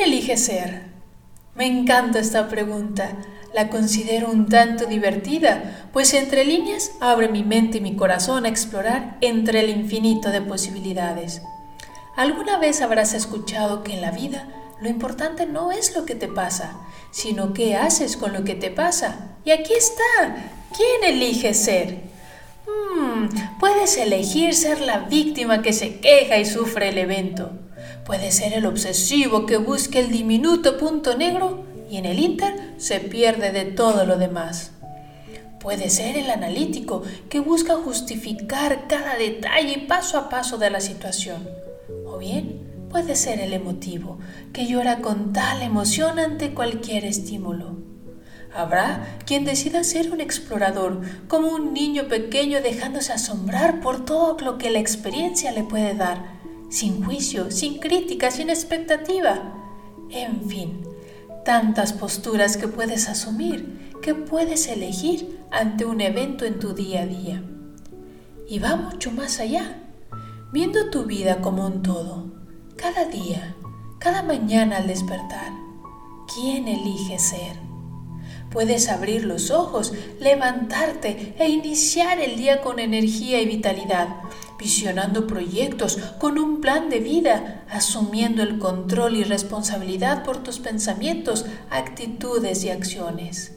¿Quién elige ser? Me encanta esta pregunta. La considero un tanto divertida, pues entre líneas abre mi mente y mi corazón a explorar entre el infinito de posibilidades. ¿Alguna vez habrás escuchado que en la vida lo importante no es lo que te pasa, sino qué haces con lo que te pasa? Y aquí está. ¿Quién elige ser? Hmm, puedes elegir ser la víctima que se queja y sufre el evento Puede ser el obsesivo que busca el diminuto punto negro y en el Inter se pierde de todo lo demás. Puede ser el analítico que busca justificar cada detalle paso a paso de la situación. O bien puede ser el emotivo que llora con tal emoción ante cualquier estímulo. Habrá quien decida ser un explorador, como un niño pequeño dejándose asombrar por todo lo que la experiencia le puede dar sin juicio, sin crítica, sin expectativa. En fin, tantas posturas que puedes asumir, que puedes elegir ante un evento en tu día a día. Y va mucho más allá, viendo tu vida como un todo, cada día, cada mañana al despertar. ¿Quién elige ser? Puedes abrir los ojos, levantarte e iniciar el día con energía y vitalidad, visionando proyectos con un plan de vida, asumiendo el control y responsabilidad por tus pensamientos, actitudes y acciones.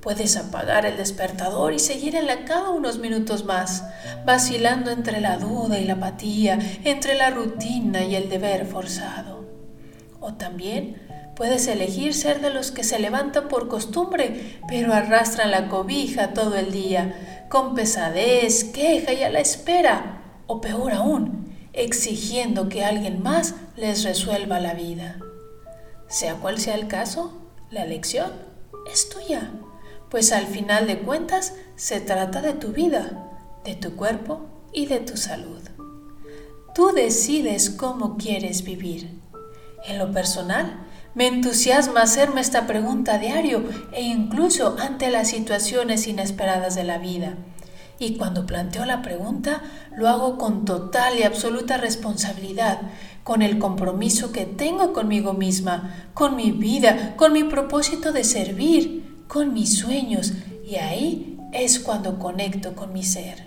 Puedes apagar el despertador y seguir en la cama unos minutos más, vacilando entre la duda y la apatía, entre la rutina y el deber forzado. O también puedes elegir ser de los que se levantan por costumbre, pero arrastran la cobija todo el día, con pesadez, queja y a la espera, o peor aún, exigiendo que alguien más les resuelva la vida. Sea cual sea el caso, la elección es tuya, pues al final de cuentas se trata de tu vida, de tu cuerpo y de tu salud. Tú decides cómo quieres vivir. En lo personal, me entusiasma hacerme esta pregunta a diario e incluso ante las situaciones inesperadas de la vida y cuando planteo la pregunta, lo hago con total y absoluta responsabilidad, con el compromiso que tengo conmigo misma, con mi vida, con mi propósito de servir, con mis sueños. Y ahí es cuando conecto con mi ser,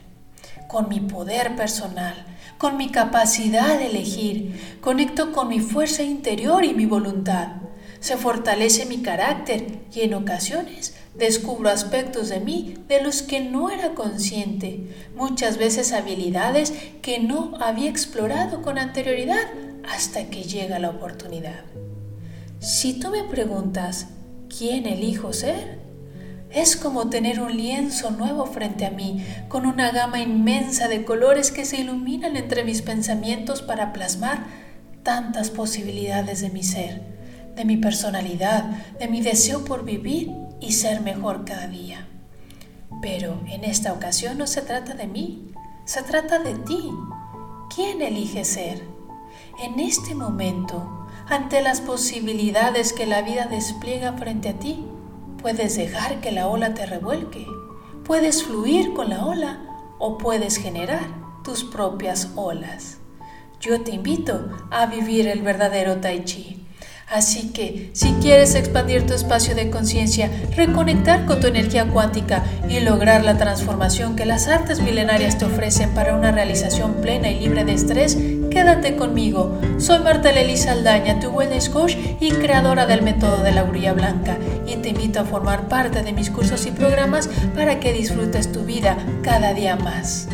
con mi poder personal, con mi capacidad de elegir, conecto con mi fuerza interior y mi voluntad. Se fortalece mi carácter y en ocasiones Descubro aspectos de mí de los que no era consciente, muchas veces habilidades que no había explorado con anterioridad hasta que llega la oportunidad. Si tú me preguntas, ¿quién elijo ser? Es como tener un lienzo nuevo frente a mí, con una gama inmensa de colores que se iluminan entre mis pensamientos para plasmar tantas posibilidades de mi ser, de mi personalidad, de mi deseo por vivir y ser mejor cada día. Pero en esta ocasión no se trata de mí, se trata de ti. ¿Quién elige ser? En este momento, ante las posibilidades que la vida despliega frente a ti, puedes dejar que la ola te revuelque, puedes fluir con la ola o puedes generar tus propias olas. Yo te invito a vivir el verdadero tai chi Así que, si quieres expandir tu espacio de conciencia, reconectar con tu energía cuántica y lograr la transformación que las artes milenarias te ofrecen para una realización plena y libre de estrés, quédate conmigo. Soy Marta Lelisa Aldaña, tu wellness coach y creadora del método de la grulla blanca, y te invito a formar parte de mis cursos y programas para que disfrutes tu vida cada día más.